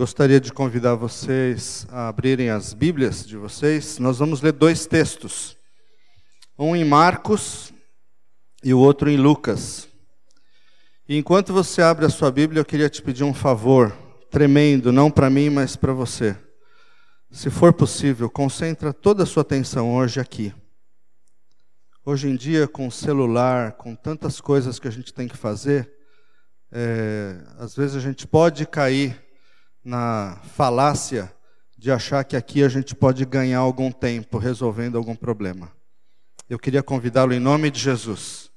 Gostaria de convidar vocês a abrirem as Bíblias de vocês. Nós vamos ler dois textos. Um em Marcos e o outro em Lucas. E enquanto você abre a sua Bíblia, eu queria te pedir um favor tremendo, não para mim, mas para você. Se for possível, concentra toda a sua atenção hoje aqui. Hoje em dia, com celular, com tantas coisas que a gente tem que fazer, é, às vezes a gente pode cair na falácia de achar que aqui a gente pode ganhar algum tempo resolvendo algum problema. Eu queria convidá-lo em nome de Jesus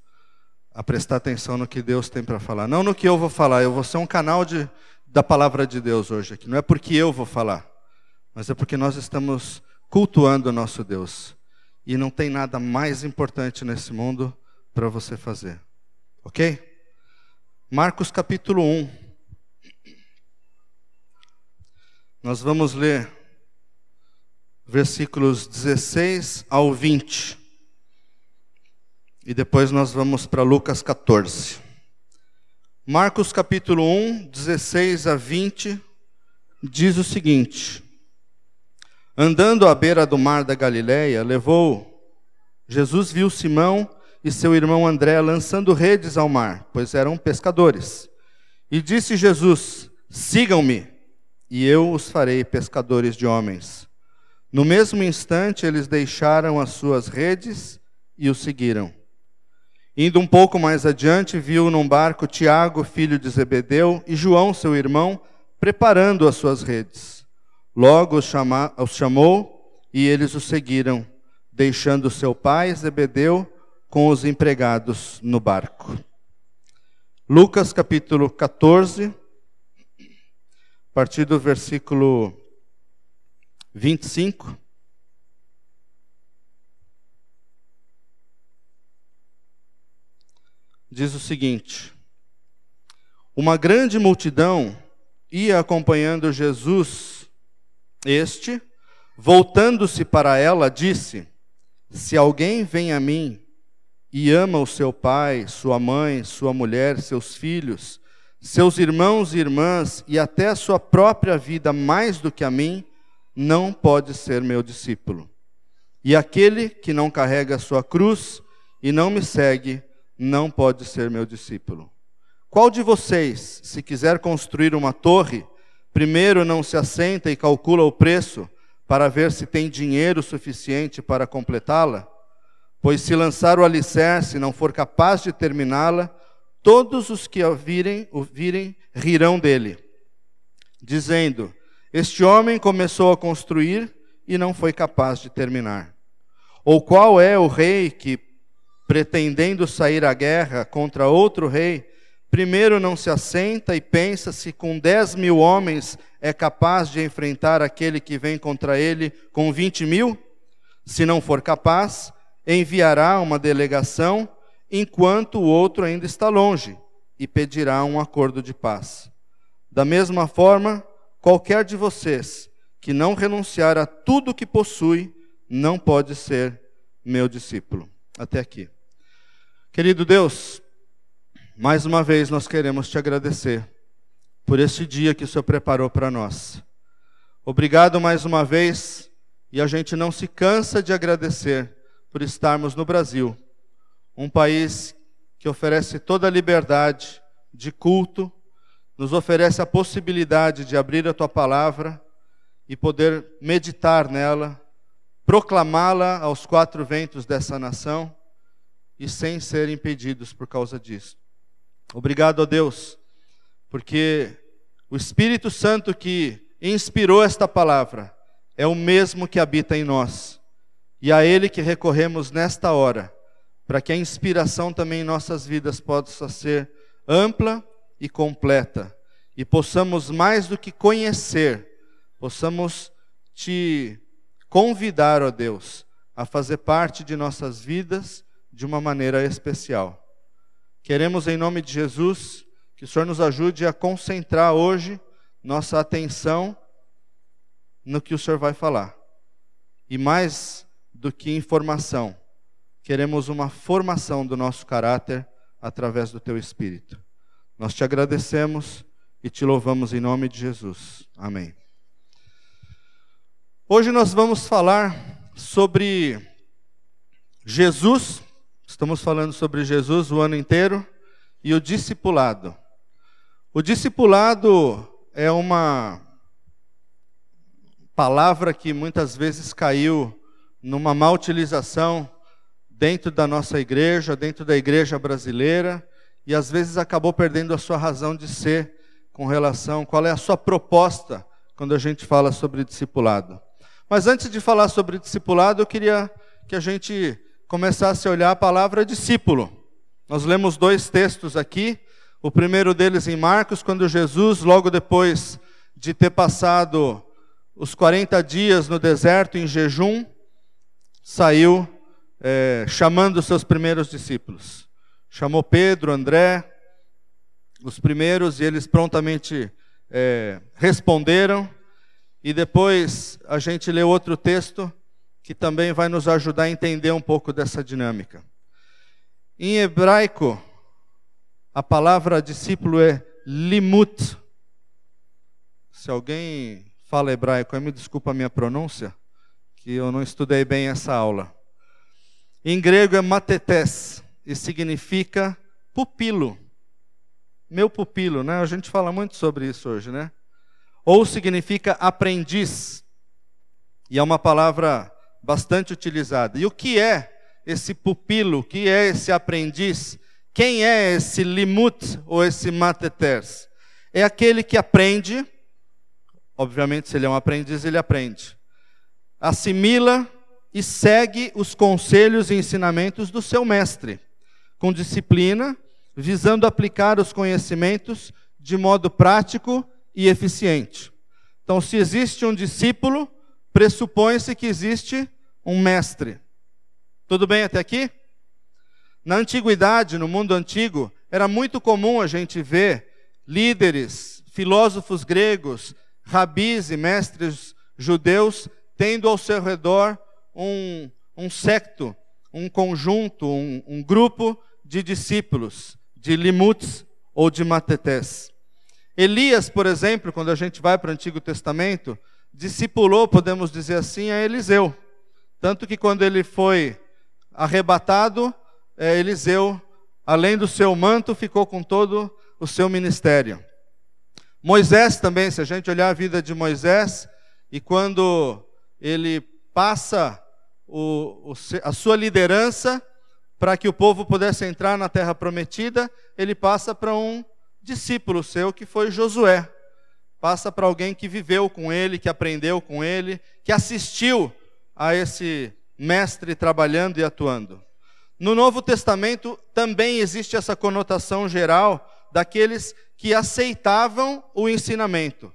a prestar atenção no que Deus tem para falar. Não no que eu vou falar, eu vou ser um canal de, da palavra de Deus hoje aqui. Não é porque eu vou falar, mas é porque nós estamos cultuando o nosso Deus. E não tem nada mais importante nesse mundo para você fazer. Ok? Marcos capítulo 1. Nós vamos ler versículos 16 ao 20. E depois nós vamos para Lucas 14. Marcos capítulo 1, 16 a 20, diz o seguinte: Andando à beira do mar da Galileia, levou Jesus viu Simão e seu irmão André lançando redes ao mar, pois eram pescadores. E disse Jesus: Sigam-me e eu os farei pescadores de homens. No mesmo instante, eles deixaram as suas redes e o seguiram. Indo um pouco mais adiante, viu num barco Tiago, filho de Zebedeu, e João, seu irmão, preparando as suas redes. Logo os, chama, os chamou e eles o seguiram, deixando seu pai, Zebedeu, com os empregados no barco. Lucas capítulo 14, a partir do versículo 25. Diz o seguinte: Uma grande multidão ia acompanhando Jesus. Este, voltando-se para ela, disse: Se alguém vem a mim e ama o seu pai, sua mãe, sua mulher, seus filhos, seus irmãos e irmãs e até a sua própria vida mais do que a mim, não pode ser meu discípulo. E aquele que não carrega a sua cruz e não me segue, não pode ser meu discípulo. Qual de vocês, se quiser construir uma torre, primeiro não se assenta e calcula o preço para ver se tem dinheiro suficiente para completá-la? Pois se lançar o alicerce e não for capaz de terminá-la, todos os que o virem, o virem rirão dele, dizendo: Este homem começou a construir e não foi capaz de terminar. Ou qual é o rei que, pretendendo sair à guerra contra outro rei, primeiro não se assenta e pensa se com dez mil homens é capaz de enfrentar aquele que vem contra ele com vinte mil? Se não for capaz, enviará uma delegação enquanto o outro ainda está longe, e pedirá um acordo de paz. Da mesma forma, qualquer de vocês que não renunciar a tudo que possui, não pode ser meu discípulo. Até aqui. Querido Deus, mais uma vez nós queremos te agradecer por este dia que o Senhor preparou para nós. Obrigado mais uma vez, e a gente não se cansa de agradecer por estarmos no Brasil um país que oferece toda a liberdade de culto, nos oferece a possibilidade de abrir a tua palavra e poder meditar nela, proclamá-la aos quatro ventos dessa nação e sem ser impedidos por causa disso. Obrigado a Deus, porque o Espírito Santo que inspirou esta palavra é o mesmo que habita em nós, e a Ele que recorremos nesta hora para que a inspiração também em nossas vidas possa ser ampla e completa, e possamos mais do que conhecer, possamos te convidar, ó Deus, a fazer parte de nossas vidas de uma maneira especial. Queremos, em nome de Jesus, que o Senhor nos ajude a concentrar hoje nossa atenção no que o Senhor vai falar. E mais do que informação, queremos uma formação do nosso caráter através do teu Espírito. Nós te agradecemos e te louvamos em nome de Jesus. Amém. Hoje nós vamos falar sobre Jesus, estamos falando sobre Jesus o ano inteiro, e o discipulado. O discipulado é uma palavra que muitas vezes caiu numa má utilização dentro da nossa igreja, dentro da igreja brasileira, e às vezes acabou perdendo a sua razão de ser com relação qual é a sua proposta quando a gente fala sobre discipulado. Mas antes de falar sobre discipulado, eu queria que a gente começasse a olhar a palavra discípulo. Nós lemos dois textos aqui, o primeiro deles em Marcos, quando Jesus, logo depois de ter passado os 40 dias no deserto em jejum, saiu é, chamando os seus primeiros discípulos. Chamou Pedro, André, os primeiros, e eles prontamente é, responderam. E depois a gente lê outro texto que também vai nos ajudar a entender um pouco dessa dinâmica. Em hebraico, a palavra discípulo é limut. Se alguém fala hebraico, me desculpa a minha pronúncia, que eu não estudei bem essa aula. Em grego é matetes e significa pupilo. Meu pupilo, né? A gente fala muito sobre isso hoje, né? Ou significa aprendiz. E é uma palavra bastante utilizada. E o que é esse pupilo? O que é esse aprendiz? Quem é esse limut ou esse matetes? É aquele que aprende, obviamente, se ele é um aprendiz, ele aprende. Assimila e segue os conselhos e ensinamentos do seu mestre, com disciplina, visando aplicar os conhecimentos de modo prático e eficiente. Então, se existe um discípulo, pressupõe-se que existe um mestre. Tudo bem até aqui? Na antiguidade, no mundo antigo, era muito comum a gente ver líderes, filósofos gregos, rabis e mestres judeus tendo ao seu redor um, um secto, um conjunto, um, um grupo de discípulos, de limuts ou de matetés. Elias, por exemplo, quando a gente vai para o Antigo Testamento, discipulou, podemos dizer assim, a Eliseu. Tanto que quando ele foi arrebatado, é, Eliseu, além do seu manto, ficou com todo o seu ministério. Moisés também, se a gente olhar a vida de Moisés, e quando ele passa o, o, a sua liderança para que o povo pudesse entrar na terra prometida, ele passa para um discípulo seu que foi Josué. Passa para alguém que viveu com ele, que aprendeu com ele, que assistiu a esse mestre trabalhando e atuando. No Novo Testamento também existe essa conotação geral daqueles que aceitavam o ensinamento.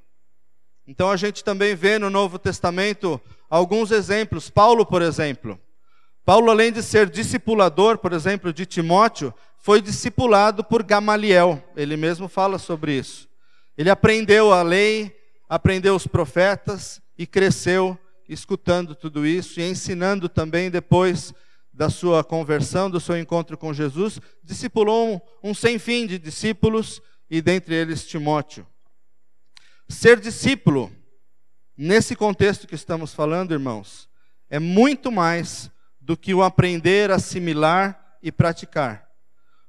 Então a gente também vê no Novo Testamento alguns exemplos. Paulo, por exemplo. Paulo, além de ser discipulador, por exemplo, de Timóteo, foi discipulado por Gamaliel. Ele mesmo fala sobre isso. Ele aprendeu a lei, aprendeu os profetas e cresceu escutando tudo isso e ensinando também depois da sua conversão, do seu encontro com Jesus, discipulou um, um sem fim de discípulos e dentre eles Timóteo. Ser discípulo Nesse contexto que estamos falando, irmãos, é muito mais do que o aprender, assimilar e praticar.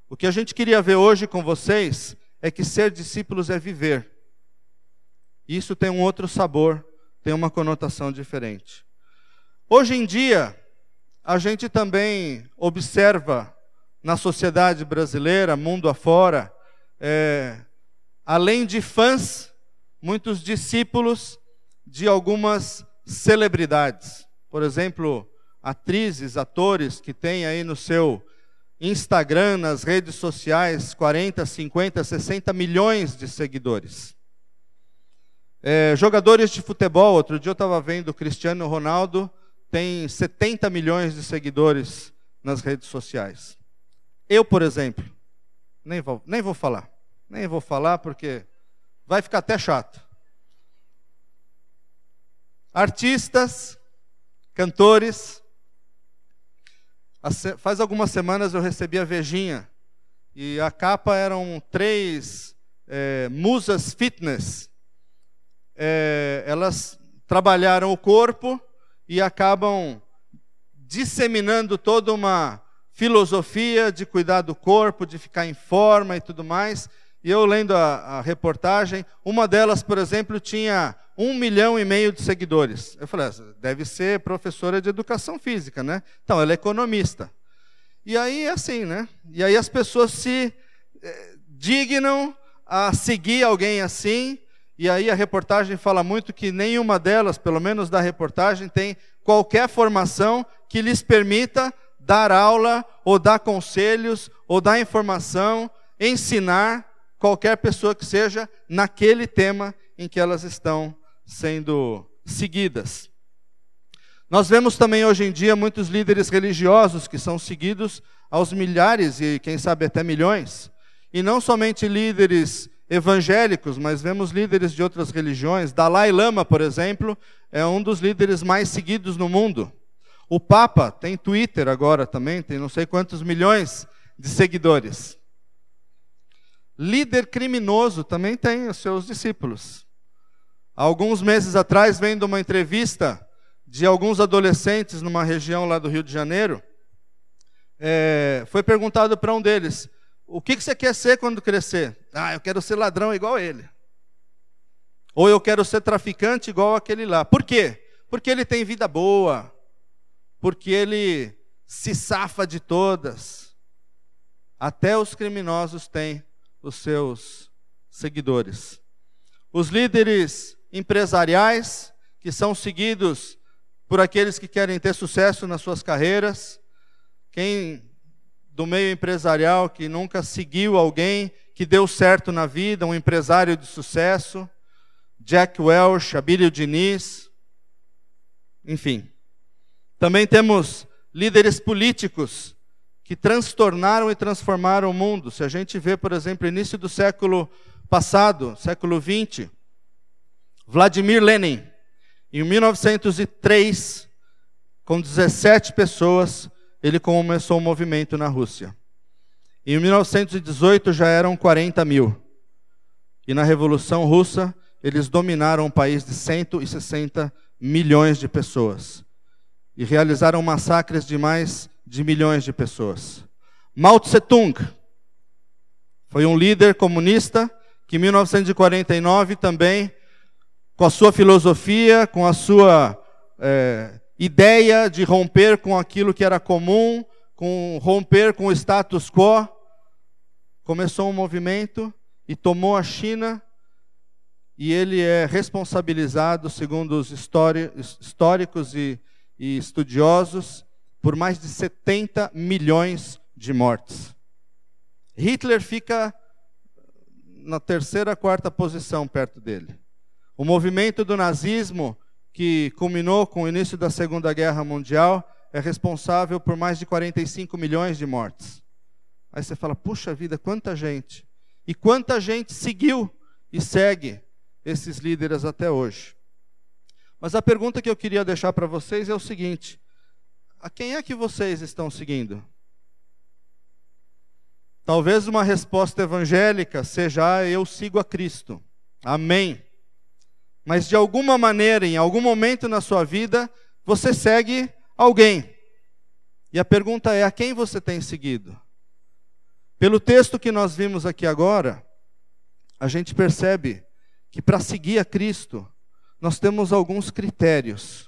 O que a gente queria ver hoje com vocês é que ser discípulos é viver. Isso tem um outro sabor, tem uma conotação diferente. Hoje em dia, a gente também observa na sociedade brasileira, mundo afora, é, além de fãs, muitos discípulos de algumas celebridades. Por exemplo, atrizes, atores que têm aí no seu Instagram, nas redes sociais, 40, 50, 60 milhões de seguidores. É, jogadores de futebol, outro dia eu estava vendo Cristiano Ronaldo, tem 70 milhões de seguidores nas redes sociais. Eu, por exemplo, nem vou, nem vou falar. Nem vou falar porque vai ficar até chato artistas, cantores. Faz algumas semanas eu recebi a Vejinha e a capa eram três é, musas fitness. É, elas trabalharam o corpo e acabam disseminando toda uma filosofia de cuidar do corpo, de ficar em forma e tudo mais. E eu lendo a, a reportagem, uma delas, por exemplo, tinha um milhão e meio de seguidores. Eu falei, ah, deve ser professora de educação física, né? Então, ela é economista. E aí é assim, né? E aí as pessoas se eh, dignam a seguir alguém assim. E aí a reportagem fala muito que nenhuma delas, pelo menos da reportagem, tem qualquer formação que lhes permita dar aula, ou dar conselhos, ou dar informação, ensinar qualquer pessoa que seja naquele tema em que elas estão sendo seguidas. Nós vemos também hoje em dia muitos líderes religiosos que são seguidos aos milhares e quem sabe até milhões. E não somente líderes evangélicos, mas vemos líderes de outras religiões. Dalai Lama, por exemplo, é um dos líderes mais seguidos no mundo. O Papa tem Twitter agora também, tem não sei quantos milhões de seguidores. Líder criminoso também tem os seus discípulos. Alguns meses atrás, vendo uma entrevista de alguns adolescentes numa região lá do Rio de Janeiro, é, foi perguntado para um deles: O que, que você quer ser quando crescer? Ah, eu quero ser ladrão igual ele. Ou eu quero ser traficante igual aquele lá. Por quê? Porque ele tem vida boa, porque ele se safa de todas. Até os criminosos têm os seus seguidores. Os líderes empresariais, que são seguidos por aqueles que querem ter sucesso nas suas carreiras, quem do meio empresarial que nunca seguiu alguém que deu certo na vida, um empresário de sucesso, Jack Welch, Abílio Diniz, enfim. Também temos líderes políticos que transtornaram e transformaram o mundo. Se a gente vê, por exemplo, início do século passado, século 20, Vladimir Lenin, em 1903, com 17 pessoas, ele começou um movimento na Rússia. Em 1918 já eram 40 mil. E na Revolução Russa, eles dominaram um país de 160 milhões de pessoas e realizaram massacres de mais de milhões de pessoas. Mao Tse-tung foi um líder comunista que em 1949 também, com a sua filosofia, com a sua é, ideia de romper com aquilo que era comum, com romper com o status quo, começou um movimento e tomou a China e ele é responsabilizado, segundo os históricos e e estudiosos por mais de 70 milhões de mortes. Hitler fica na terceira, quarta posição perto dele. O movimento do nazismo, que culminou com o início da Segunda Guerra Mundial, é responsável por mais de 45 milhões de mortes. Aí você fala, puxa vida, quanta gente. E quanta gente seguiu e segue esses líderes até hoje. Mas a pergunta que eu queria deixar para vocês é o seguinte: a quem é que vocês estão seguindo? Talvez uma resposta evangélica seja: ah, eu sigo a Cristo. Amém. Mas de alguma maneira, em algum momento na sua vida, você segue alguém. E a pergunta é: a quem você tem seguido? Pelo texto que nós vimos aqui agora, a gente percebe que para seguir a Cristo, nós temos alguns critérios.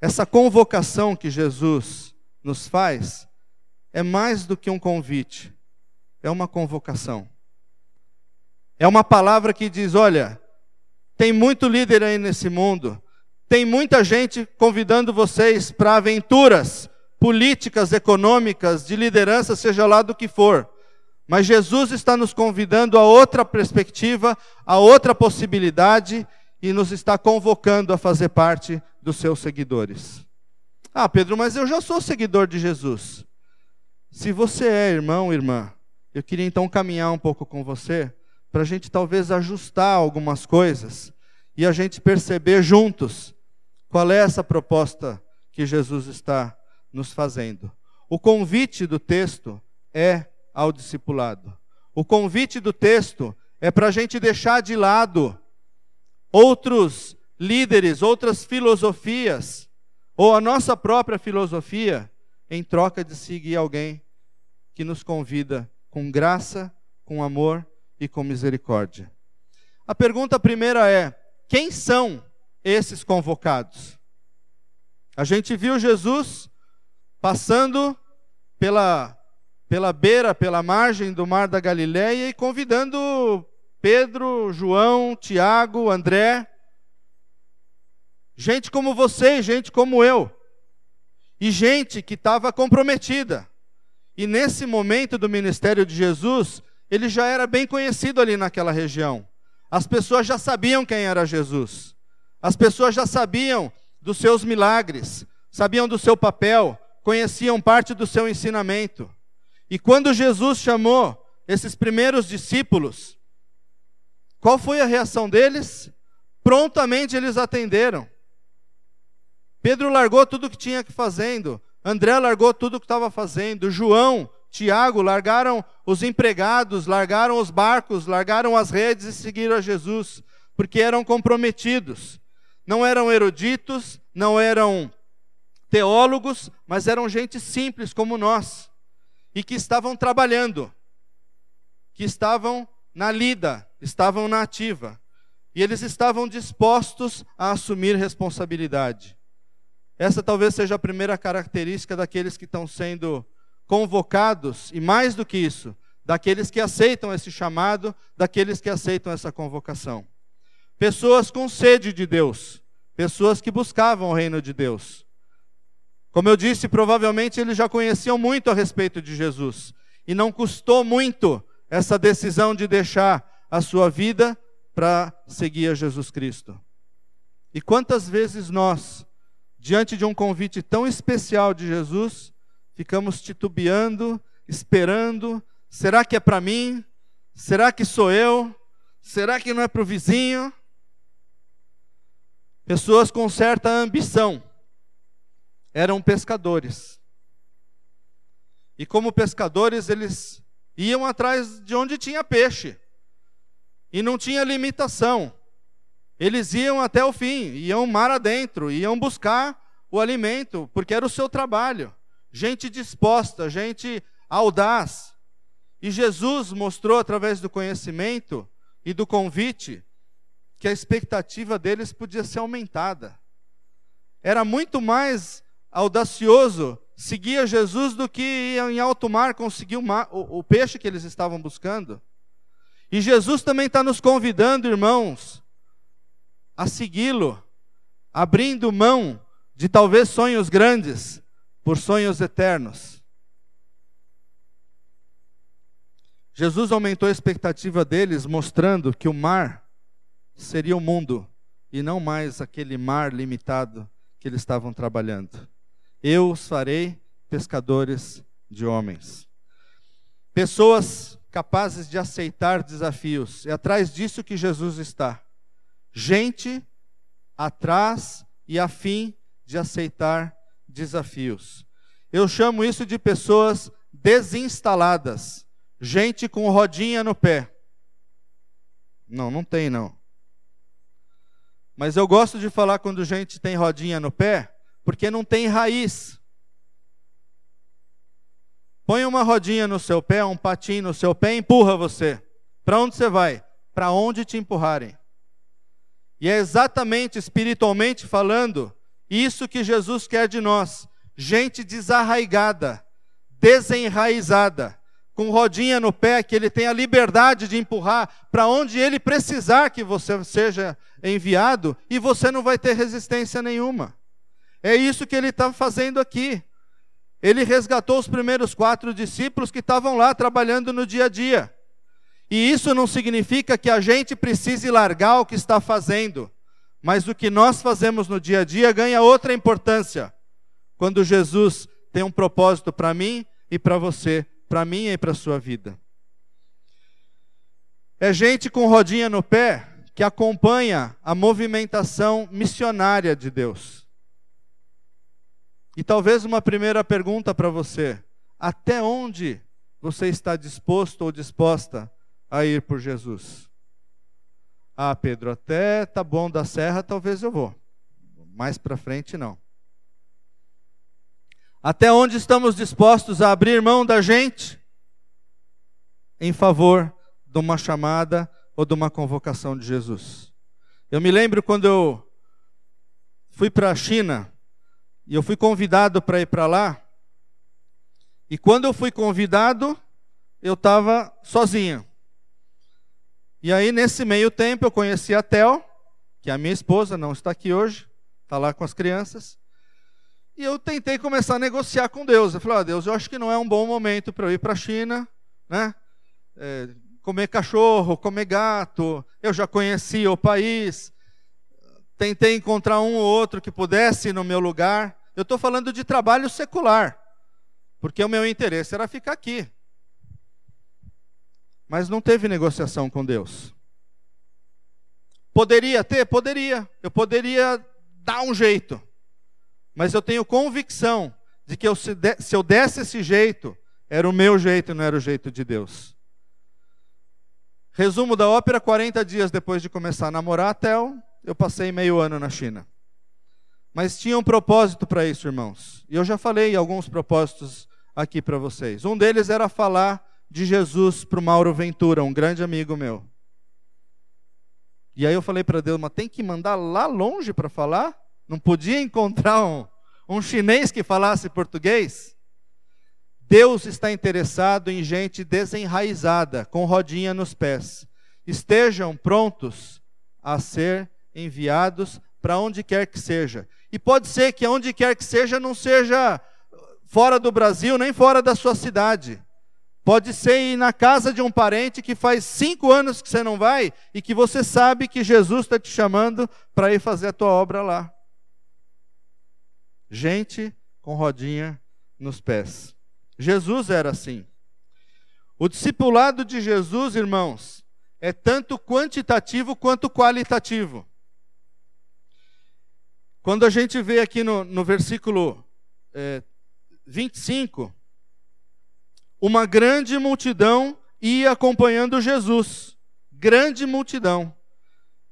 Essa convocação que Jesus nos faz é mais do que um convite, é uma convocação. É uma palavra que diz: olha, tem muito líder aí nesse mundo, tem muita gente convidando vocês para aventuras políticas, econômicas, de liderança, seja lá do que for. Mas Jesus está nos convidando a outra perspectiva, a outra possibilidade, e nos está convocando a fazer parte dos seus seguidores. Ah, Pedro, mas eu já sou seguidor de Jesus. Se você é irmão, irmã, eu queria então caminhar um pouco com você, para a gente talvez ajustar algumas coisas e a gente perceber juntos qual é essa proposta que Jesus está nos fazendo. O convite do texto é ao discipulado. O convite do texto é para a gente deixar de lado outros líderes, outras filosofias, ou a nossa própria filosofia, em troca de seguir alguém que nos convida com graça, com amor e com misericórdia. A pergunta primeira é: quem são esses convocados? A gente viu Jesus passando pela, pela beira, pela margem do mar da Galileia e convidando Pedro, João, Tiago, André, gente como você, gente como eu, e gente que estava comprometida. E nesse momento do ministério de Jesus, ele já era bem conhecido ali naquela região. As pessoas já sabiam quem era Jesus. As pessoas já sabiam dos seus milagres, sabiam do seu papel, conheciam parte do seu ensinamento. E quando Jesus chamou esses primeiros discípulos, qual foi a reação deles? Prontamente eles atenderam. Pedro largou tudo o que tinha que fazendo, André largou tudo o que estava fazendo, João, Tiago largaram os empregados, largaram os barcos, largaram as redes e seguiram a Jesus, porque eram comprometidos. Não eram eruditos, não eram teólogos, mas eram gente simples como nós, e que estavam trabalhando, que estavam na lida, estavam na ativa, e eles estavam dispostos a assumir responsabilidade. Essa talvez seja a primeira característica daqueles que estão sendo convocados, e mais do que isso, daqueles que aceitam esse chamado, daqueles que aceitam essa convocação. Pessoas com sede de Deus, pessoas que buscavam o reino de Deus. Como eu disse, provavelmente eles já conheciam muito a respeito de Jesus, e não custou muito essa decisão de deixar a sua vida para seguir a Jesus Cristo. E quantas vezes nós, diante de um convite tão especial de Jesus, ficamos titubeando, esperando: será que é para mim? Será que sou eu? Será que não é para o vizinho? Pessoas com certa ambição eram pescadores. E como pescadores, eles iam atrás de onde tinha peixe. E não tinha limitação. Eles iam até o fim, iam mar adentro, iam buscar o alimento, porque era o seu trabalho gente disposta, gente audaz. E Jesus mostrou através do conhecimento e do convite que a expectativa deles podia ser aumentada. Era muito mais audacioso seguir Jesus do que ir em alto mar conseguir o peixe que eles estavam buscando. E Jesus também está nos convidando, irmãos, a segui-lo, abrindo mão de talvez sonhos grandes, por sonhos eternos. Jesus aumentou a expectativa deles, mostrando que o mar seria o mundo e não mais aquele mar limitado que eles estavam trabalhando. Eu os farei pescadores de homens. Pessoas capazes de aceitar desafios. É atrás disso que Jesus está. Gente atrás e a fim de aceitar desafios. Eu chamo isso de pessoas desinstaladas, gente com rodinha no pé. Não, não tem não. Mas eu gosto de falar quando gente tem rodinha no pé, porque não tem raiz. Põe uma rodinha no seu pé, um patinho no seu pé e empurra você. Para onde você vai? Para onde te empurrarem. E é exatamente espiritualmente falando isso que Jesus quer de nós: gente desarraigada, desenraizada, com rodinha no pé, que ele tem a liberdade de empurrar para onde ele precisar que você seja enviado, e você não vai ter resistência nenhuma. É isso que ele está fazendo aqui. Ele resgatou os primeiros quatro discípulos que estavam lá trabalhando no dia a dia. E isso não significa que a gente precise largar o que está fazendo. Mas o que nós fazemos no dia a dia ganha outra importância. Quando Jesus tem um propósito para mim e para você, para mim e para a sua vida. É gente com rodinha no pé que acompanha a movimentação missionária de Deus. E talvez uma primeira pergunta para você: até onde você está disposto ou disposta a ir por Jesus? Ah, Pedro, até tá bom da serra, talvez eu vou. Mais para frente não. Até onde estamos dispostos a abrir mão da gente em favor de uma chamada ou de uma convocação de Jesus? Eu me lembro quando eu fui para a China e eu fui convidado para ir para lá. E quando eu fui convidado, eu estava sozinho. E aí, nesse meio tempo, eu conheci a Tel, que é a minha esposa, não está aqui hoje, está lá com as crianças. E eu tentei começar a negociar com Deus. Eu falei, Deus, eu acho que não é um bom momento para eu ir para a China, né? É, comer cachorro, comer gato. Eu já conhecia o país. Tentei encontrar um ou outro que pudesse no meu lugar. Eu estou falando de trabalho secular, porque o meu interesse era ficar aqui. Mas não teve negociação com Deus. Poderia ter? Poderia. Eu poderia dar um jeito. Mas eu tenho convicção de que eu, se, de, se eu desse esse jeito, era o meu jeito, não era o jeito de Deus. Resumo da ópera: 40 dias depois de começar a namorar a Tel, eu passei meio ano na China. Mas tinha um propósito para isso, irmãos. E eu já falei alguns propósitos aqui para vocês. Um deles era falar de Jesus para o Mauro Ventura, um grande amigo meu. E aí eu falei para Deus, mas tem que mandar lá longe para falar? Não podia encontrar um, um chinês que falasse português? Deus está interessado em gente desenraizada, com rodinha nos pés. Estejam prontos a ser enviados para onde quer que seja. E pode ser que onde quer que seja não seja fora do Brasil, nem fora da sua cidade. Pode ser ir na casa de um parente que faz cinco anos que você não vai e que você sabe que Jesus está te chamando para ir fazer a tua obra lá. Gente com rodinha nos pés. Jesus era assim. O discipulado de Jesus, irmãos, é tanto quantitativo quanto qualitativo. Quando a gente vê aqui no, no versículo é, 25, uma grande multidão ia acompanhando Jesus. Grande multidão.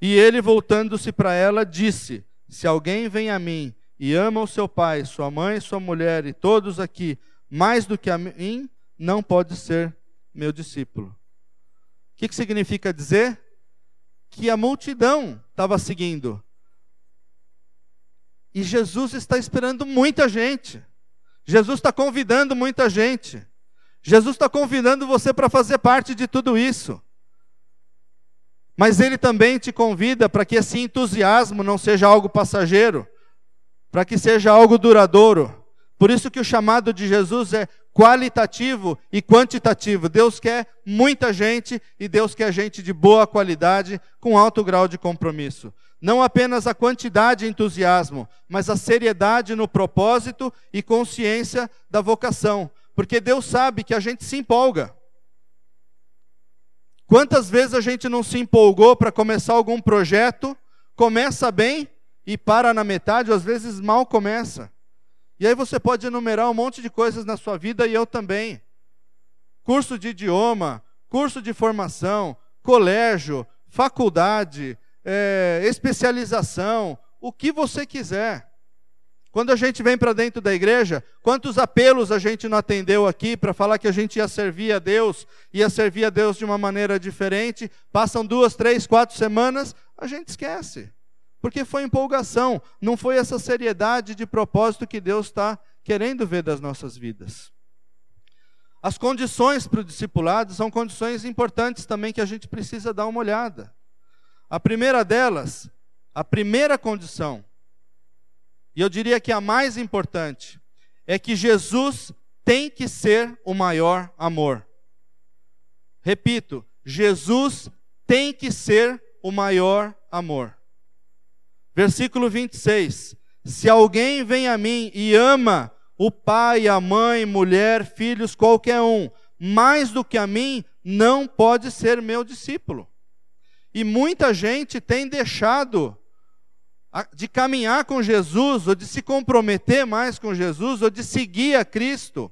E ele, voltando-se para ela, disse: Se alguém vem a mim e ama o seu pai, sua mãe, sua mulher e todos aqui, mais do que a mim, não pode ser meu discípulo. O que, que significa dizer? Que a multidão estava seguindo. E Jesus está esperando muita gente. Jesus está convidando muita gente. Jesus está convidando você para fazer parte de tudo isso. Mas Ele também te convida para que esse entusiasmo não seja algo passageiro, para que seja algo duradouro. Por isso que o chamado de Jesus é qualitativo e quantitativo. Deus quer muita gente e Deus quer gente de boa qualidade, com alto grau de compromisso. Não apenas a quantidade e entusiasmo, mas a seriedade no propósito e consciência da vocação. Porque Deus sabe que a gente se empolga. Quantas vezes a gente não se empolgou para começar algum projeto, começa bem e para na metade, ou às vezes mal começa. E aí você pode enumerar um monte de coisas na sua vida e eu também. Curso de idioma, curso de formação, colégio, faculdade, é, especialização, o que você quiser. Quando a gente vem para dentro da igreja, quantos apelos a gente não atendeu aqui para falar que a gente ia servir a Deus, ia servir a Deus de uma maneira diferente, passam duas, três, quatro semanas, a gente esquece. Porque foi empolgação, não foi essa seriedade de propósito que Deus está querendo ver das nossas vidas. As condições para o discipulado são condições importantes também que a gente precisa dar uma olhada. A primeira delas, a primeira condição, e eu diria que a mais importante, é que Jesus tem que ser o maior amor. Repito, Jesus tem que ser o maior amor. Versículo 26. Se alguém vem a mim e ama o pai, a mãe, mulher, filhos, qualquer um, mais do que a mim, não pode ser meu discípulo. E muita gente tem deixado de caminhar com Jesus, ou de se comprometer mais com Jesus, ou de seguir a Cristo.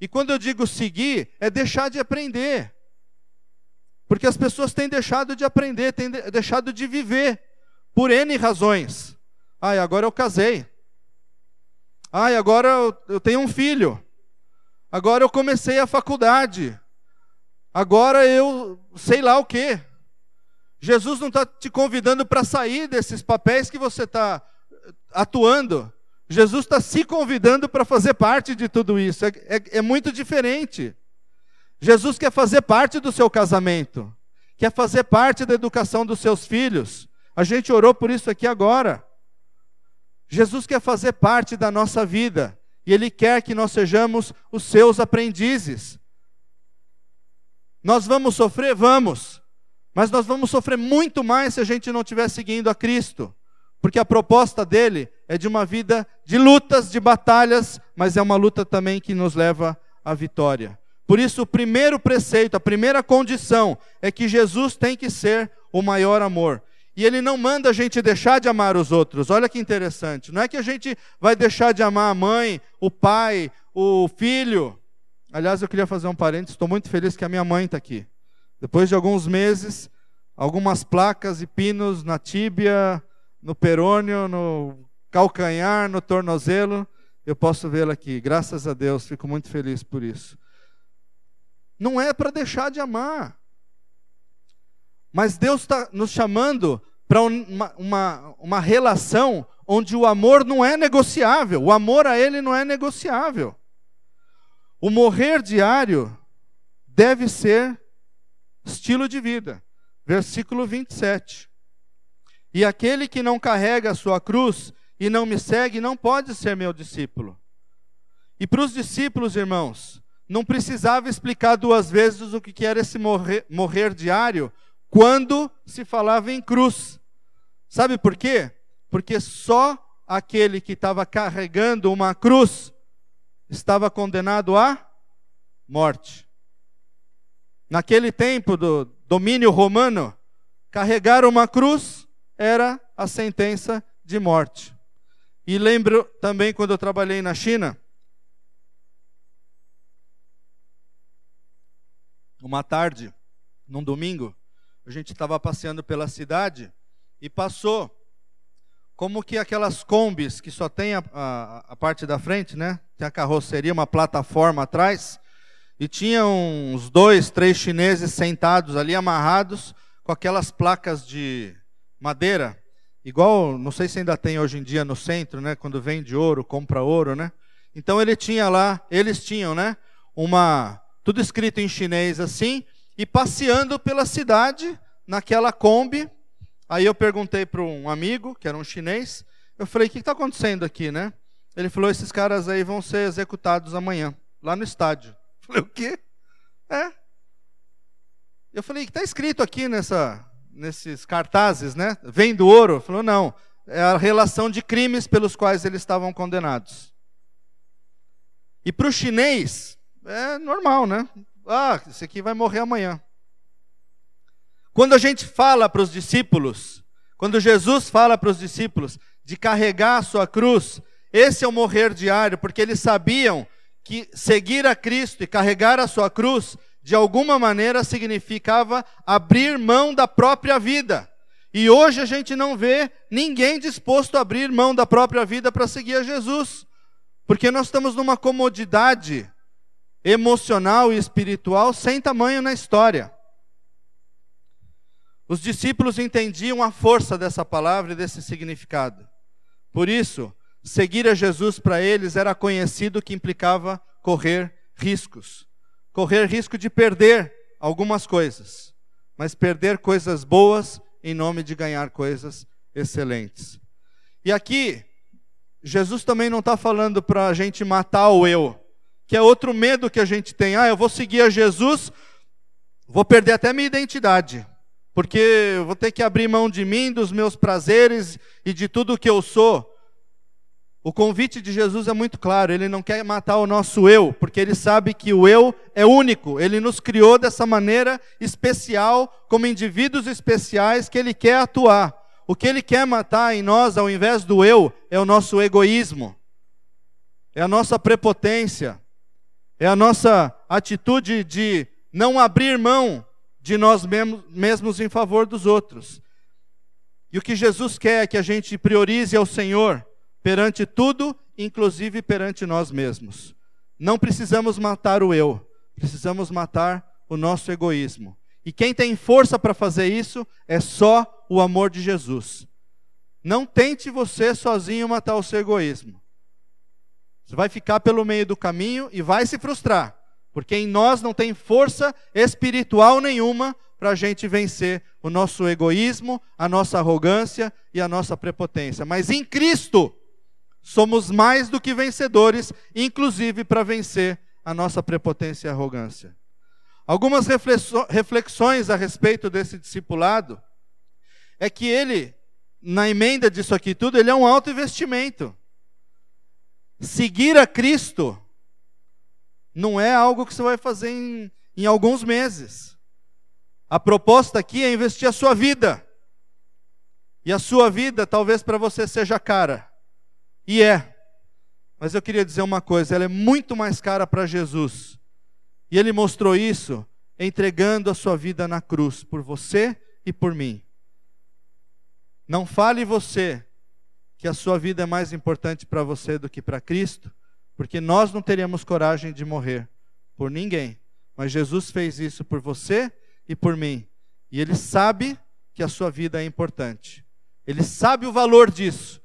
E quando eu digo seguir, é deixar de aprender. Porque as pessoas têm deixado de aprender, têm deixado de viver, por N razões. Ai, agora eu casei. Ai, agora eu tenho um filho. Agora eu comecei a faculdade. Agora eu sei lá o quê. Jesus não está te convidando para sair desses papéis que você está atuando. Jesus está se convidando para fazer parte de tudo isso. É, é, é, muito diferente. Jesus quer fazer parte do seu casamento, quer fazer parte da educação dos seus filhos. A gente orou por isso aqui agora. Jesus quer fazer parte da nossa vida e Ele quer que nós sejamos os seus aprendizes. Nós vamos sofrer? Vamos. Mas nós vamos sofrer muito mais se a gente não estiver seguindo a Cristo. Porque a proposta dele é de uma vida de lutas, de batalhas, mas é uma luta também que nos leva à vitória. Por isso, o primeiro preceito, a primeira condição é que Jesus tem que ser o maior amor. E ele não manda a gente deixar de amar os outros. Olha que interessante. Não é que a gente vai deixar de amar a mãe, o pai, o filho. Aliás, eu queria fazer um parênteses. Estou muito feliz que a minha mãe está aqui. Depois de alguns meses, algumas placas e pinos na tíbia, no perônio, no calcanhar, no tornozelo, eu posso vê-la aqui. Graças a Deus, fico muito feliz por isso. Não é para deixar de amar. Mas Deus está nos chamando para uma, uma, uma relação onde o amor não é negociável. O amor a Ele não é negociável. O morrer diário deve ser estilo de vida. Versículo 27. E aquele que não carrega a sua cruz e não me segue não pode ser meu discípulo. E para os discípulos, irmãos, não precisava explicar duas vezes o que era esse morrer, morrer diário, quando se falava em cruz. Sabe por quê? Porque só aquele que estava carregando uma cruz estava condenado à morte. Naquele tempo do domínio romano, carregar uma cruz era a sentença de morte. E lembro também quando eu trabalhei na China, uma tarde, num domingo, a gente estava passeando pela cidade e passou como que aquelas combis que só tem a, a, a, parte da frente, né? Tem a carroceria, uma plataforma atrás, e tinha uns dois, três chineses sentados ali, amarrados, com aquelas placas de madeira, igual, não sei se ainda tem hoje em dia no centro, né? Quando vende ouro, compra ouro, né? Então ele tinha lá, eles tinham, né? Uma, tudo escrito em chinês assim, e passeando pela cidade, naquela Kombi. Aí eu perguntei para um amigo, que era um chinês, eu falei: o que está acontecendo aqui, né? Ele falou: esses caras aí vão ser executados amanhã, lá no estádio. Falei: o quê? É. Eu falei: está escrito aqui nessa, nesses cartazes, né? Vem do ouro? Falou: não. É a relação de crimes pelos quais eles estavam condenados. E para o chinês, é normal, né? Ah, esse aqui vai morrer amanhã. Quando a gente fala para os discípulos, quando Jesus fala para os discípulos de carregar a sua cruz, esse é o morrer diário, porque eles sabiam que seguir a Cristo e carregar a sua cruz, de alguma maneira significava abrir mão da própria vida. E hoje a gente não vê ninguém disposto a abrir mão da própria vida para seguir a Jesus, porque nós estamos numa comodidade emocional e espiritual sem tamanho na história. Os discípulos entendiam a força dessa palavra e desse significado. Por isso, seguir a Jesus para eles era conhecido que implicava correr riscos. Correr risco de perder algumas coisas, mas perder coisas boas em nome de ganhar coisas excelentes. E aqui, Jesus também não está falando para a gente matar o eu que é outro medo que a gente tem. Ah, eu vou seguir a Jesus, vou perder até minha identidade, porque vou ter que abrir mão de mim, dos meus prazeres e de tudo que eu sou. O convite de Jesus é muito claro, ele não quer matar o nosso eu, porque ele sabe que o eu é único, ele nos criou dessa maneira especial, como indivíduos especiais que ele quer atuar. O que ele quer matar em nós, ao invés do eu, é o nosso egoísmo, é a nossa prepotência, é a nossa atitude de não abrir mão de nós mesmos em favor dos outros. E o que Jesus quer é que a gente priorize ao Senhor perante tudo, inclusive perante nós mesmos. Não precisamos matar o eu, precisamos matar o nosso egoísmo. E quem tem força para fazer isso é só o amor de Jesus. Não tente você sozinho matar o seu egoísmo. Você vai ficar pelo meio do caminho e vai se frustrar, porque em nós não tem força espiritual nenhuma para a gente vencer o nosso egoísmo, a nossa arrogância e a nossa prepotência. Mas em Cristo somos mais do que vencedores, inclusive para vencer a nossa prepotência e arrogância. Algumas reflexões a respeito desse discipulado é que ele, na emenda disso aqui tudo, ele é um alto investimento. Seguir a Cristo não é algo que você vai fazer em, em alguns meses. A proposta aqui é investir a sua vida. E a sua vida talvez para você seja cara. E é. Mas eu queria dizer uma coisa: ela é muito mais cara para Jesus e ele mostrou isso entregando a sua vida na cruz por você e por mim. Não fale você que a sua vida é mais importante para você do que para Cristo, porque nós não teríamos coragem de morrer por ninguém. Mas Jesus fez isso por você e por mim. E ele sabe que a sua vida é importante. Ele sabe o valor disso.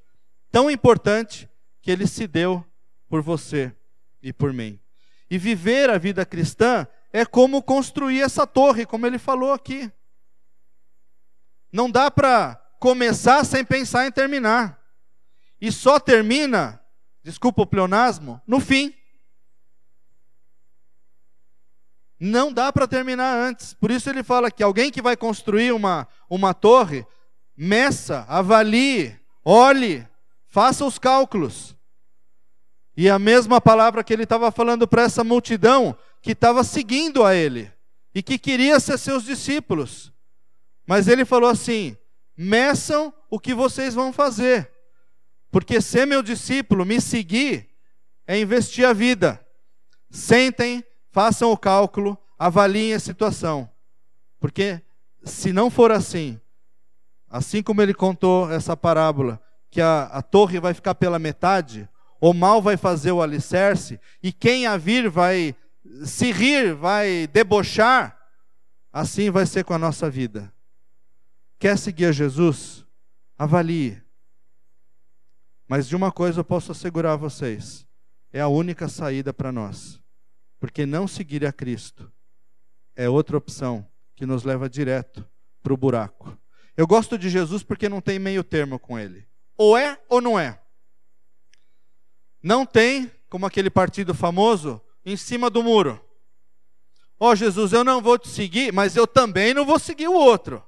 Tão importante que ele se deu por você e por mim. E viver a vida cristã é como construir essa torre, como ele falou aqui. Não dá para começar sem pensar em terminar. E só termina, desculpa o pleonasmo, no fim. Não dá para terminar antes. Por isso ele fala que alguém que vai construir uma, uma torre, meça, avalie, olhe, faça os cálculos. E a mesma palavra que ele estava falando para essa multidão que estava seguindo a ele e que queria ser seus discípulos. Mas ele falou assim: meçam o que vocês vão fazer, porque ser meu discípulo, me seguir, é investir a vida. Sentem, façam o cálculo, avaliem a situação. Porque se não for assim, assim como ele contou essa parábola, que a, a torre vai ficar pela metade, o mal vai fazer o alicerce, e quem a vir vai se rir, vai debochar, assim vai ser com a nossa vida. Quer seguir a Jesus? Avalie. Mas de uma coisa eu posso assegurar a vocês: é a única saída para nós. Porque não seguir a Cristo é outra opção que nos leva direto para o buraco. Eu gosto de Jesus porque não tem meio termo com ele. Ou é ou não é. Não tem, como aquele partido famoso, em cima do muro. Ó oh, Jesus, eu não vou te seguir, mas eu também não vou seguir o outro.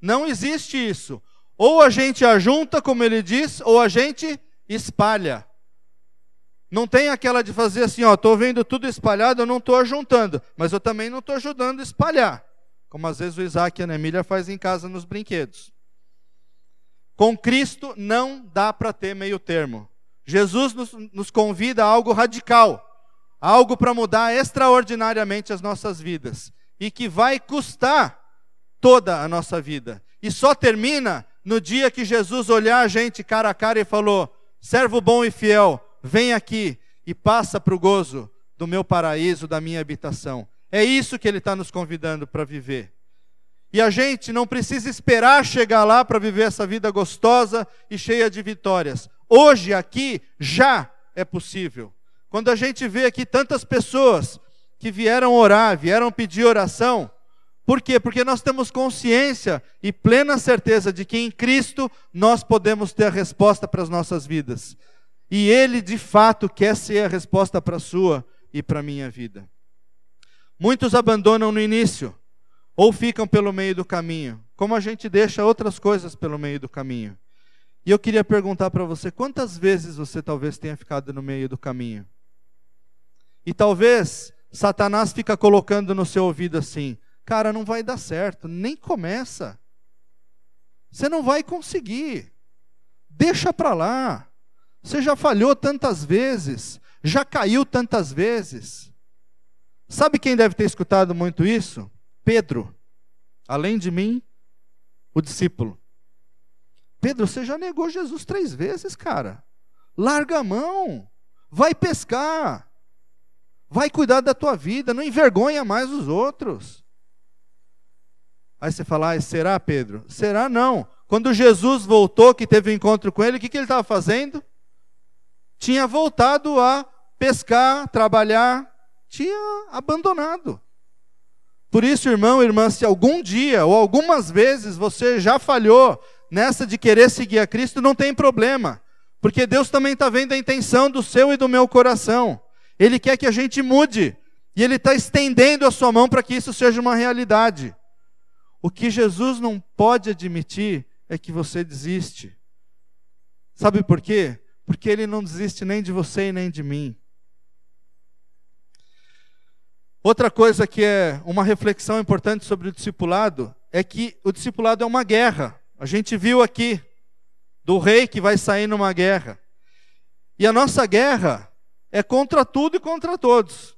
Não existe isso. Ou a gente ajunta, como ele diz, ou a gente espalha. Não tem aquela de fazer assim, ó, estou vendo tudo espalhado, eu não estou ajuntando, mas eu também não estou ajudando a espalhar. Como às vezes o Isaac e a Emília faz em casa nos brinquedos. Com Cristo não dá para ter meio termo. Jesus nos, nos convida a algo radical, algo para mudar extraordinariamente as nossas vidas e que vai custar toda a nossa vida. E só termina no dia que Jesus olhar a gente cara a cara e falou: servo bom e fiel, vem aqui e passa para o gozo do meu paraíso, da minha habitação. É isso que ele está nos convidando para viver. E a gente não precisa esperar chegar lá para viver essa vida gostosa e cheia de vitórias. Hoje, aqui, já é possível. Quando a gente vê aqui tantas pessoas que vieram orar, vieram pedir oração, por quê? Porque nós temos consciência e plena certeza de que em Cristo nós podemos ter a resposta para as nossas vidas. E Ele, de fato, quer ser a resposta para a sua e para a minha vida. Muitos abandonam no início, ou ficam pelo meio do caminho, como a gente deixa outras coisas pelo meio do caminho. E eu queria perguntar para você: quantas vezes você talvez tenha ficado no meio do caminho? E talvez Satanás fica colocando no seu ouvido assim: cara, não vai dar certo, nem começa. Você não vai conseguir. Deixa para lá. Você já falhou tantas vezes, já caiu tantas vezes. Sabe quem deve ter escutado muito isso? Pedro. além de mim, o discípulo. Pedro, você já negou Jesus três vezes, cara. Larga a mão, vai pescar, vai cuidar da tua vida, não envergonha mais os outros. Aí você fala, ah, será, Pedro? Será não. Quando Jesus voltou, que teve um encontro com ele, o que, que ele estava fazendo? Tinha voltado a pescar, trabalhar, tinha abandonado. Por isso, irmão, irmã, se algum dia ou algumas vezes você já falhou nessa de querer seguir a Cristo, não tem problema, porque Deus também está vendo a intenção do seu e do meu coração. Ele quer que a gente mude, e Ele está estendendo a sua mão para que isso seja uma realidade. O que Jesus não pode admitir é que você desiste. Sabe por quê? Porque ele não desiste nem de você e nem de mim. Outra coisa que é uma reflexão importante sobre o discipulado é que o discipulado é uma guerra. A gente viu aqui do rei que vai sair numa guerra. E a nossa guerra é contra tudo e contra todos.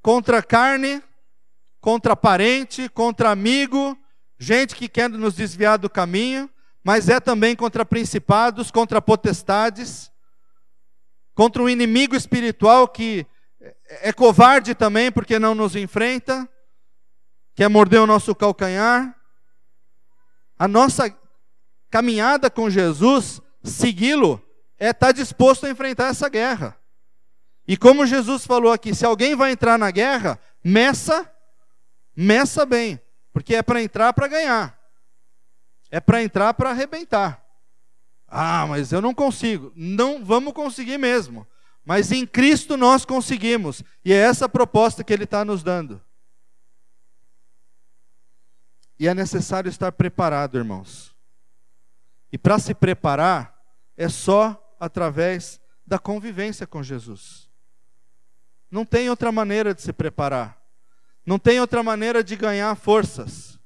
Contra carne, contra parente, contra amigo, gente que quer nos desviar do caminho, mas é também contra principados, contra potestades, contra um inimigo espiritual que é covarde também porque não nos enfrenta, quer morder o nosso calcanhar. A nossa caminhada com Jesus, segui-lo, é estar disposto a enfrentar essa guerra. E como Jesus falou aqui, se alguém vai entrar na guerra, meça meça bem, porque é para entrar para ganhar. É para entrar para arrebentar. Ah, mas eu não consigo. Não vamos conseguir mesmo. Mas em Cristo nós conseguimos. E é essa proposta que Ele está nos dando. E é necessário estar preparado, irmãos. E para se preparar, é só através da convivência com Jesus. Não tem outra maneira de se preparar. Não tem outra maneira de ganhar forças.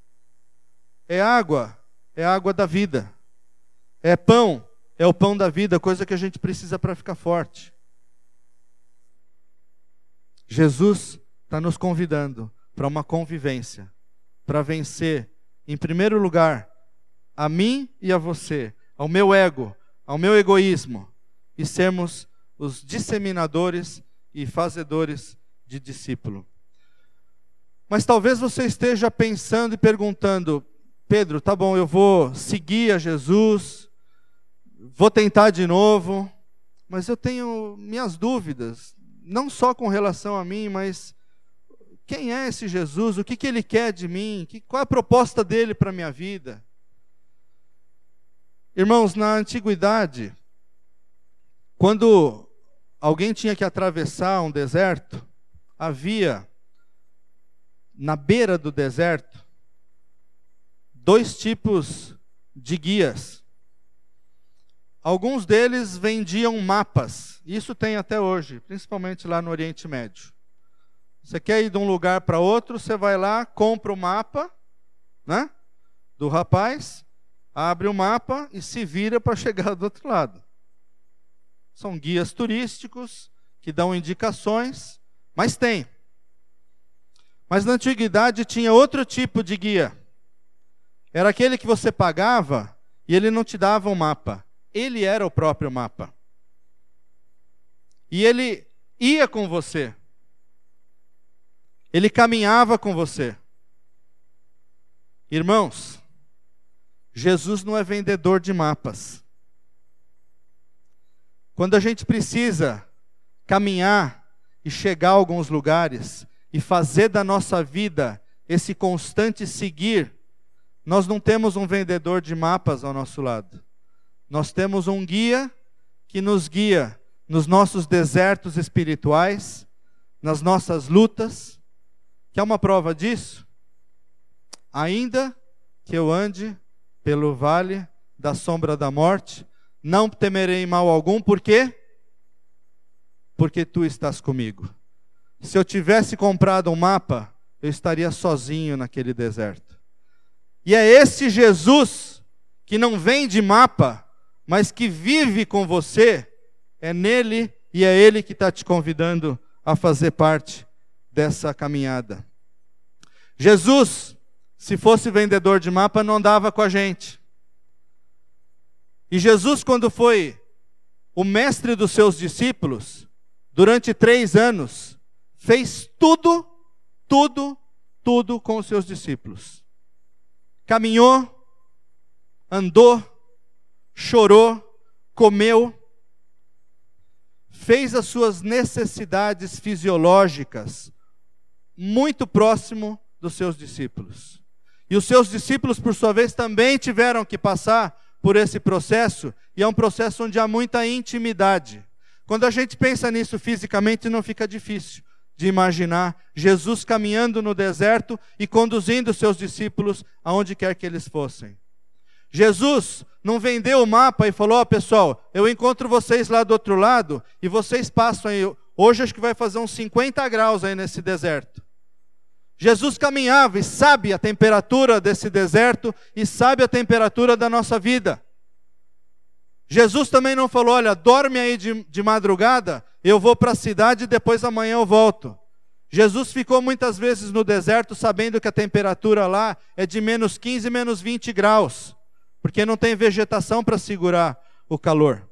É água, é água da vida. É pão, é o pão da vida, coisa que a gente precisa para ficar forte. Jesus está nos convidando para uma convivência, para vencer, em primeiro lugar, a mim e a você, ao meu ego, ao meu egoísmo, e sermos os disseminadores e fazedores de discípulo. Mas talvez você esteja pensando e perguntando: Pedro, tá bom, eu vou seguir a Jesus, vou tentar de novo, mas eu tenho minhas dúvidas, não só com relação a mim, mas quem é esse Jesus? O que, que ele quer de mim? Qual é a proposta dele para a minha vida? Irmãos, na antiguidade, quando alguém tinha que atravessar um deserto, havia na beira do deserto dois tipos de guias. Alguns deles vendiam mapas, isso tem até hoje, principalmente lá no Oriente Médio. Você quer ir de um lugar para outro, você vai lá, compra o mapa, né? Do rapaz, abre o mapa e se vira para chegar do outro lado. São guias turísticos que dão indicações, mas tem. Mas na antiguidade tinha outro tipo de guia. Era aquele que você pagava e ele não te dava um mapa. Ele era o próprio mapa. E ele ia com você. Ele caminhava com você. Irmãos, Jesus não é vendedor de mapas. Quando a gente precisa caminhar e chegar a alguns lugares, e fazer da nossa vida esse constante seguir, nós não temos um vendedor de mapas ao nosso lado. Nós temos um guia que nos guia nos nossos desertos espirituais, nas nossas lutas. Quer uma prova disso? Ainda que eu ande pelo vale da sombra da morte, não temerei mal algum, por quê? Porque tu estás comigo. Se eu tivesse comprado um mapa, eu estaria sozinho naquele deserto. E é esse Jesus que não vem de mapa, mas que vive com você, é nele e é ele que está te convidando a fazer parte dessa caminhada. Jesus se fosse vendedor de mapa, não andava com a gente. E Jesus, quando foi o mestre dos seus discípulos, durante três anos, fez tudo, tudo, tudo com os seus discípulos. Caminhou, andou, chorou, comeu, fez as suas necessidades fisiológicas muito próximo dos seus discípulos. E os seus discípulos, por sua vez, também tiveram que passar por esse processo, e é um processo onde há muita intimidade. Quando a gente pensa nisso fisicamente, não fica difícil de imaginar Jesus caminhando no deserto e conduzindo seus discípulos aonde quer que eles fossem. Jesus não vendeu o mapa e falou: Ó oh, pessoal, eu encontro vocês lá do outro lado e vocês passam aí. Hoje acho que vai fazer uns 50 graus aí nesse deserto. Jesus caminhava e sabe a temperatura desse deserto e sabe a temperatura da nossa vida. Jesus também não falou: olha, dorme aí de, de madrugada, eu vou para a cidade e depois amanhã eu volto. Jesus ficou muitas vezes no deserto sabendo que a temperatura lá é de menos 15, menos 20 graus, porque não tem vegetação para segurar o calor.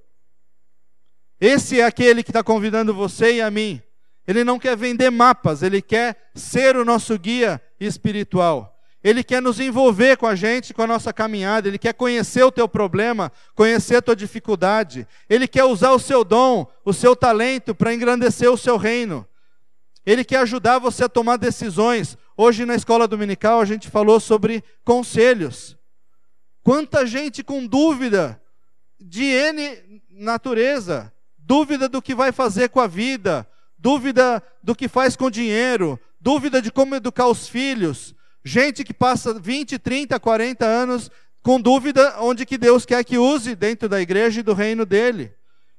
Esse é aquele que está convidando você e a mim ele não quer vender mapas, ele quer ser o nosso guia espiritual. Ele quer nos envolver com a gente, com a nossa caminhada, ele quer conhecer o teu problema, conhecer a tua dificuldade. Ele quer usar o seu dom, o seu talento para engrandecer o seu reino. Ele quer ajudar você a tomar decisões. Hoje na escola dominical a gente falou sobre conselhos. Quanta gente com dúvida de N natureza, dúvida do que vai fazer com a vida, dúvida do que faz com dinheiro, dúvida de como educar os filhos. Gente que passa 20, 30, 40 anos com dúvida onde que Deus quer que use dentro da igreja e do reino dele.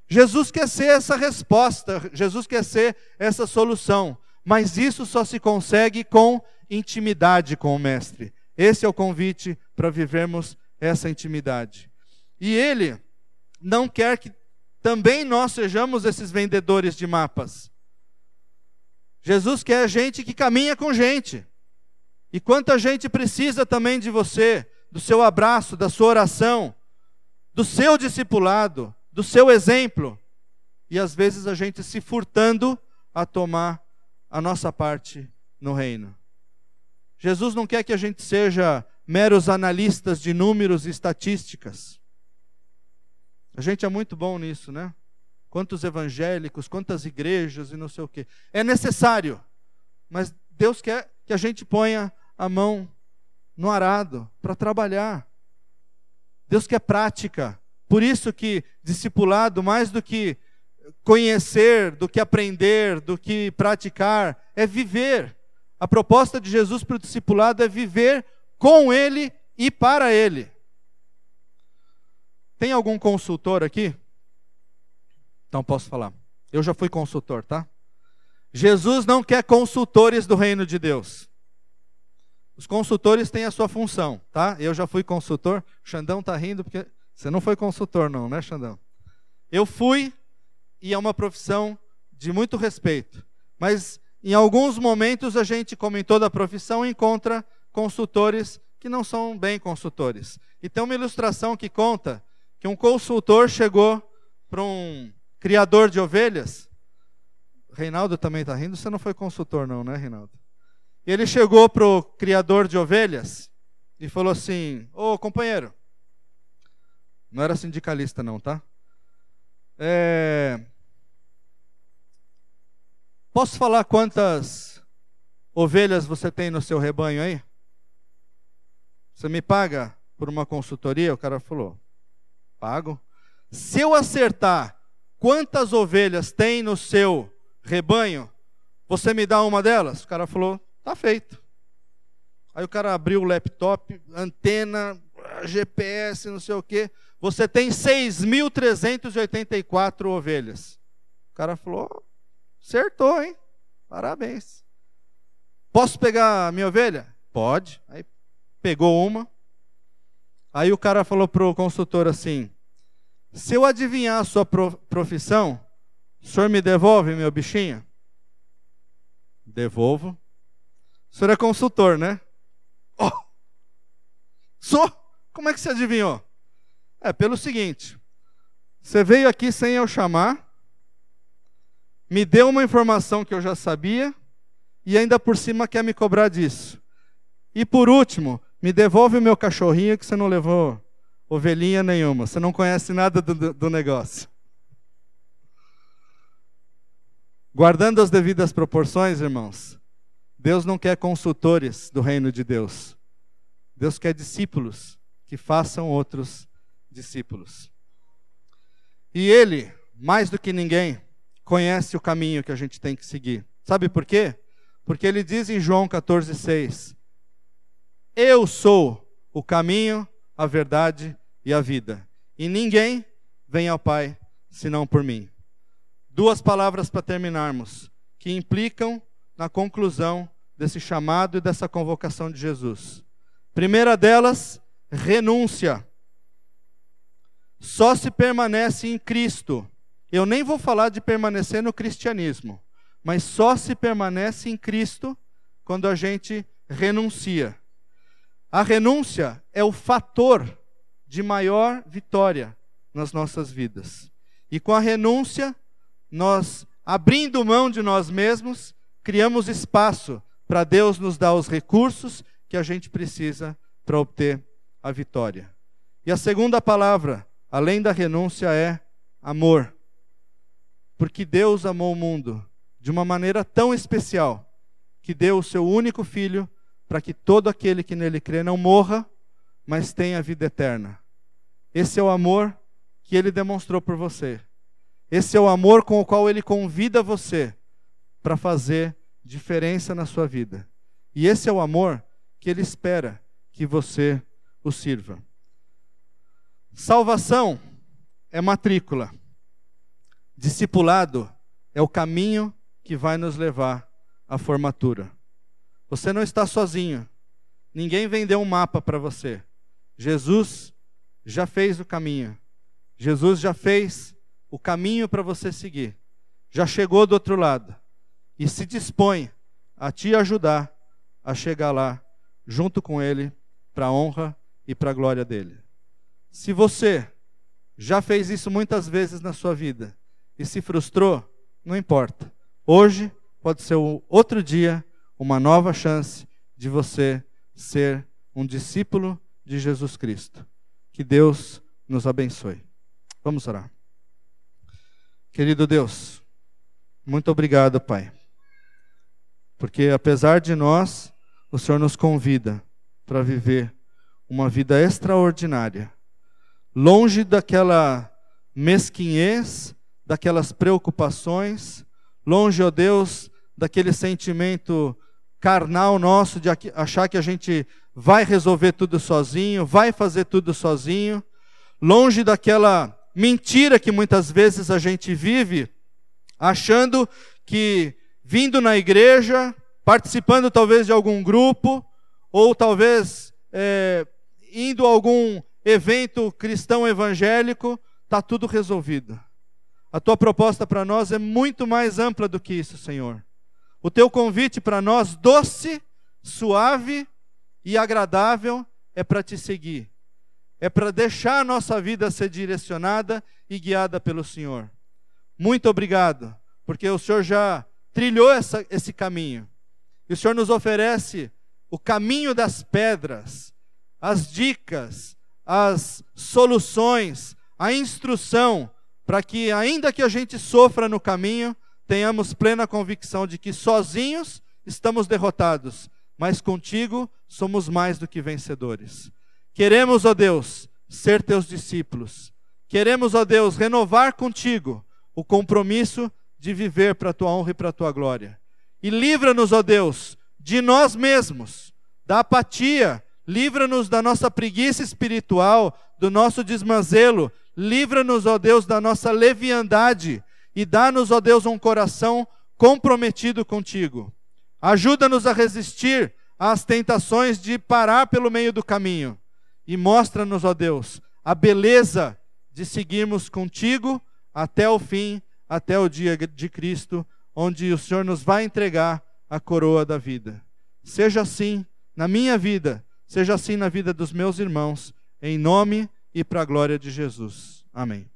Jesus quer ser essa resposta, Jesus quer ser essa solução, mas isso só se consegue com intimidade com o mestre. Esse é o convite para vivermos essa intimidade. E ele não quer que também nós sejamos esses vendedores de mapas. Jesus quer gente que caminha com gente. E quanta gente precisa também de você, do seu abraço, da sua oração, do seu discipulado, do seu exemplo. E às vezes a gente se furtando a tomar a nossa parte no reino. Jesus não quer que a gente seja meros analistas de números e estatísticas. A gente é muito bom nisso, né? quantos evangélicos, quantas igrejas e não sei o quê. É necessário, mas Deus quer que a gente ponha a mão no arado para trabalhar. Deus quer prática. Por isso que discipulado, mais do que conhecer, do que aprender, do que praticar, é viver. A proposta de Jesus para o discipulado é viver com Ele e para Ele. Tem algum consultor aqui? Então posso falar. Eu já fui consultor, tá? Jesus não quer consultores do reino de Deus. Os consultores têm a sua função, tá? Eu já fui consultor. Xandão tá rindo porque você não foi consultor não, né, Xandão? Eu fui e é uma profissão de muito respeito. Mas em alguns momentos a gente, como em toda profissão, encontra consultores que não são bem consultores. E tem uma ilustração que conta que um consultor chegou para um criador de ovelhas. Reinaldo também está rindo, você não foi consultor, não, né, Reinaldo? Ele chegou para o criador de ovelhas e falou assim: Ô companheiro, não era sindicalista, não, tá? É... Posso falar quantas ovelhas você tem no seu rebanho aí? Você me paga por uma consultoria? O cara falou: Pago. Se eu acertar quantas ovelhas tem no seu rebanho? Você me dá uma delas? O cara falou, tá feito. Aí o cara abriu o laptop, antena, GPS, não sei o quê. Você tem 6.384 ovelhas. O cara falou, acertou, hein? Parabéns. Posso pegar a minha ovelha? Pode. Aí pegou uma. Aí o cara falou para o consultor assim: se eu adivinhar a sua profissão, o senhor me devolve meu bichinho? Devolvo. O senhor é consultor, né? Oh, Sou. Como é que você adivinhou? É pelo seguinte: você veio aqui sem eu chamar, me deu uma informação que eu já sabia e ainda por cima quer me cobrar disso. E por último, me devolve o meu cachorrinho que você não levou ovelhinha nenhuma. Você não conhece nada do, do negócio. Guardando as devidas proporções, irmãos, Deus não quer consultores do reino de Deus. Deus quer discípulos que façam outros discípulos. E Ele, mais do que ninguém, conhece o caminho que a gente tem que seguir. Sabe por quê? Porque Ele diz em João 14,6: Eu sou o caminho, a verdade e a vida. E ninguém vem ao Pai senão por mim. Duas palavras para terminarmos, que implicam na conclusão desse chamado e dessa convocação de Jesus. Primeira delas, renúncia. Só se permanece em Cristo. Eu nem vou falar de permanecer no cristianismo, mas só se permanece em Cristo quando a gente renuncia. A renúncia é o fator de maior vitória nas nossas vidas. E com a renúncia, nós, abrindo mão de nós mesmos, criamos espaço para Deus nos dar os recursos que a gente precisa para obter a vitória. E a segunda palavra, além da renúncia, é amor. Porque Deus amou o mundo de uma maneira tão especial que deu o seu único filho para que todo aquele que nele crê não morra, mas tenha vida eterna. Esse é o amor que ele demonstrou por você. Esse é o amor com o qual ele convida você para fazer diferença na sua vida. E esse é o amor que ele espera que você o sirva. Salvação é matrícula. Discipulado é o caminho que vai nos levar à formatura. Você não está sozinho. Ninguém vendeu um mapa para você. Jesus já fez o caminho. Jesus já fez o caminho para você seguir. Já chegou do outro lado e se dispõe a te ajudar a chegar lá junto com ele para a honra e para a glória dele. Se você já fez isso muitas vezes na sua vida e se frustrou, não importa. Hoje pode ser outro dia, uma nova chance de você ser um discípulo de Jesus Cristo. Que Deus nos abençoe. Vamos orar. Querido Deus, muito obrigado, Pai. Porque apesar de nós, o Senhor nos convida para viver uma vida extraordinária, longe daquela mesquinhez, daquelas preocupações, longe, ó Deus, daquele sentimento carnal nosso de achar que a gente vai resolver tudo sozinho, vai fazer tudo sozinho, longe daquela mentira que muitas vezes a gente vive, achando que vindo na igreja, participando talvez de algum grupo, ou talvez é, indo a algum evento cristão evangélico, está tudo resolvido. A tua proposta para nós é muito mais ampla do que isso, Senhor. O teu convite para nós, doce, suave e agradável, é para te seguir. É para deixar a nossa vida ser direcionada e guiada pelo Senhor. Muito obrigado, porque o Senhor já trilhou essa, esse caminho. E o Senhor nos oferece o caminho das pedras, as dicas, as soluções, a instrução, para que, ainda que a gente sofra no caminho, tenhamos plena convicção de que sozinhos estamos derrotados, mas contigo somos mais do que vencedores. Queremos, ó Deus, ser teus discípulos. Queremos, ó Deus, renovar contigo o compromisso de viver para a tua honra e para a tua glória. E livra-nos, ó Deus, de nós mesmos, da apatia, livra-nos da nossa preguiça espiritual, do nosso desmazelo, livra-nos, ó Deus, da nossa leviandade e dá-nos, ó Deus, um coração comprometido contigo. Ajuda-nos a resistir às tentações de parar pelo meio do caminho e mostra-nos, ó Deus, a beleza de seguirmos contigo até o fim, até o dia de Cristo, onde o Senhor nos vai entregar a coroa da vida. Seja assim na minha vida, Seja assim na vida dos meus irmãos, em nome e para a glória de Jesus. Amém.